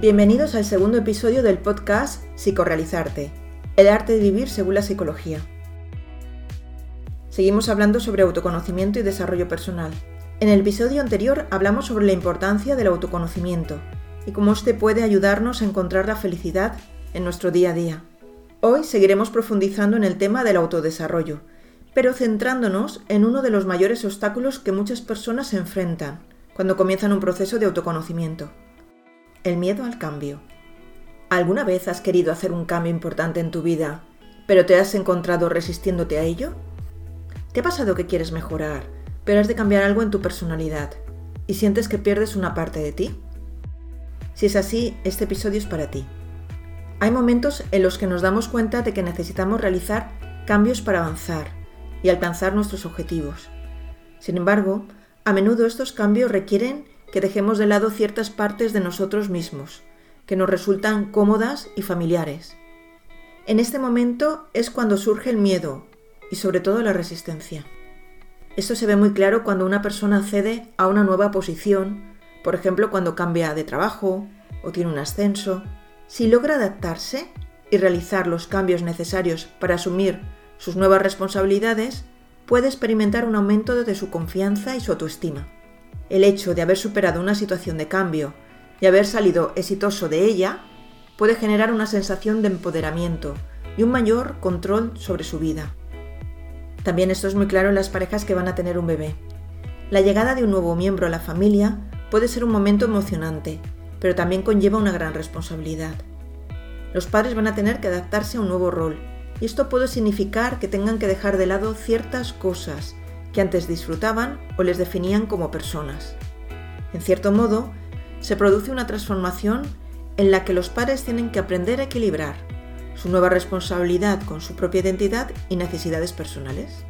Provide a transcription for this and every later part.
Bienvenidos al segundo episodio del podcast Psicorealizarte, el arte de vivir según la psicología. Seguimos hablando sobre autoconocimiento y desarrollo personal. En el episodio anterior hablamos sobre la importancia del autoconocimiento y cómo este puede ayudarnos a encontrar la felicidad en nuestro día a día. Hoy seguiremos profundizando en el tema del autodesarrollo, pero centrándonos en uno de los mayores obstáculos que muchas personas se enfrentan cuando comienzan un proceso de autoconocimiento el miedo al cambio. ¿Alguna vez has querido hacer un cambio importante en tu vida, pero te has encontrado resistiéndote a ello? ¿Te ha pasado que quieres mejorar, pero has de cambiar algo en tu personalidad y sientes que pierdes una parte de ti? Si es así, este episodio es para ti. Hay momentos en los que nos damos cuenta de que necesitamos realizar cambios para avanzar y alcanzar nuestros objetivos. Sin embargo, a menudo estos cambios requieren que dejemos de lado ciertas partes de nosotros mismos, que nos resultan cómodas y familiares. En este momento es cuando surge el miedo y sobre todo la resistencia. Esto se ve muy claro cuando una persona accede a una nueva posición, por ejemplo cuando cambia de trabajo o tiene un ascenso. Si logra adaptarse y realizar los cambios necesarios para asumir sus nuevas responsabilidades, puede experimentar un aumento de su confianza y su autoestima. El hecho de haber superado una situación de cambio y haber salido exitoso de ella puede generar una sensación de empoderamiento y un mayor control sobre su vida. También esto es muy claro en las parejas que van a tener un bebé. La llegada de un nuevo miembro a la familia puede ser un momento emocionante, pero también conlleva una gran responsabilidad. Los padres van a tener que adaptarse a un nuevo rol, y esto puede significar que tengan que dejar de lado ciertas cosas que antes disfrutaban o les definían como personas. En cierto modo, se produce una transformación en la que los padres tienen que aprender a equilibrar su nueva responsabilidad con su propia identidad y necesidades personales.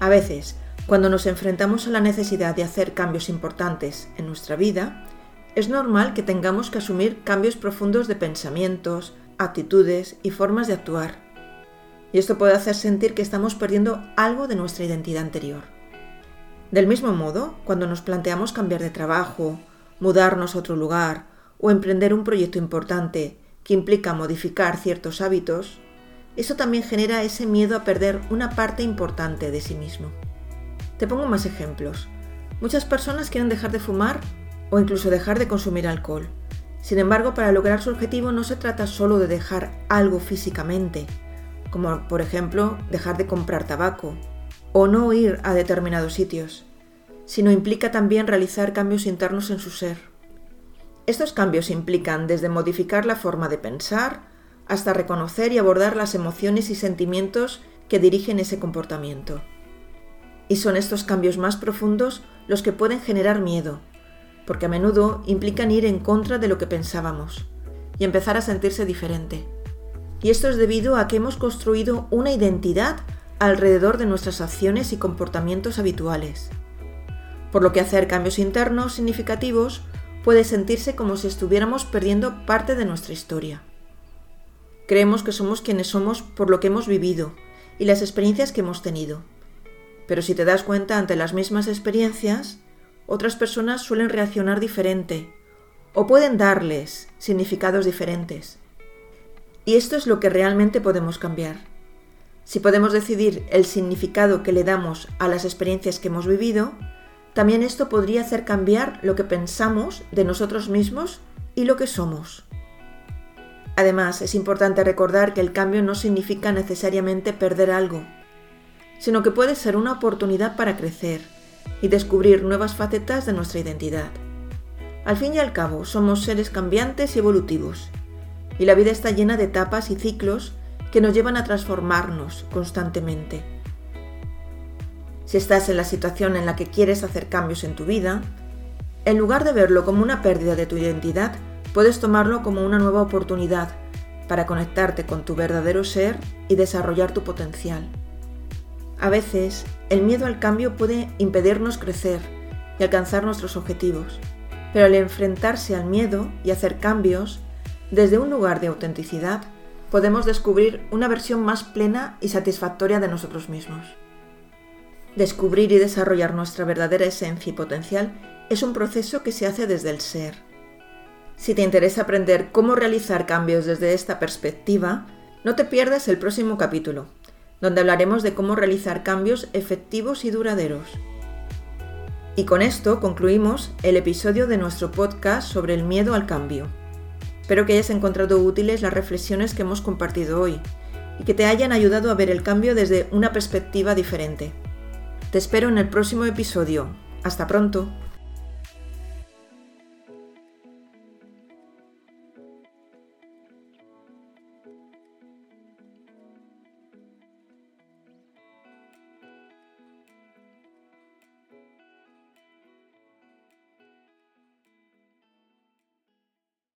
A veces, cuando nos enfrentamos a la necesidad de hacer cambios importantes en nuestra vida, es normal que tengamos que asumir cambios profundos de pensamientos, actitudes y formas de actuar y esto puede hacer sentir que estamos perdiendo algo de nuestra identidad anterior. Del mismo modo, cuando nos planteamos cambiar de trabajo, mudarnos a otro lugar o emprender un proyecto importante que implica modificar ciertos hábitos, eso también genera ese miedo a perder una parte importante de sí mismo. Te pongo más ejemplos. Muchas personas quieren dejar de fumar o incluso dejar de consumir alcohol. Sin embargo, para lograr su objetivo no se trata solo de dejar algo físicamente, como por ejemplo dejar de comprar tabaco o no ir a determinados sitios, sino implica también realizar cambios internos en su ser. Estos cambios implican desde modificar la forma de pensar hasta reconocer y abordar las emociones y sentimientos que dirigen ese comportamiento. Y son estos cambios más profundos los que pueden generar miedo, porque a menudo implican ir en contra de lo que pensábamos y empezar a sentirse diferente. Y esto es debido a que hemos construido una identidad alrededor de nuestras acciones y comportamientos habituales. Por lo que hacer cambios internos significativos puede sentirse como si estuviéramos perdiendo parte de nuestra historia. Creemos que somos quienes somos por lo que hemos vivido y las experiencias que hemos tenido. Pero si te das cuenta ante las mismas experiencias, otras personas suelen reaccionar diferente o pueden darles significados diferentes. Y esto es lo que realmente podemos cambiar. Si podemos decidir el significado que le damos a las experiencias que hemos vivido, también esto podría hacer cambiar lo que pensamos de nosotros mismos y lo que somos. Además, es importante recordar que el cambio no significa necesariamente perder algo, sino que puede ser una oportunidad para crecer y descubrir nuevas facetas de nuestra identidad. Al fin y al cabo, somos seres cambiantes y evolutivos, y la vida está llena de etapas y ciclos que nos llevan a transformarnos constantemente. Si estás en la situación en la que quieres hacer cambios en tu vida, en lugar de verlo como una pérdida de tu identidad, puedes tomarlo como una nueva oportunidad para conectarte con tu verdadero ser y desarrollar tu potencial. A veces, el miedo al cambio puede impedirnos crecer y alcanzar nuestros objetivos, pero al enfrentarse al miedo y hacer cambios, desde un lugar de autenticidad, podemos descubrir una versión más plena y satisfactoria de nosotros mismos. Descubrir y desarrollar nuestra verdadera esencia y potencial es un proceso que se hace desde el ser. Si te interesa aprender cómo realizar cambios desde esta perspectiva, no te pierdas el próximo capítulo, donde hablaremos de cómo realizar cambios efectivos y duraderos. Y con esto concluimos el episodio de nuestro podcast sobre el miedo al cambio. Espero que hayas encontrado útiles las reflexiones que hemos compartido hoy y que te hayan ayudado a ver el cambio desde una perspectiva diferente. Te espero en el próximo episodio. Hasta pronto.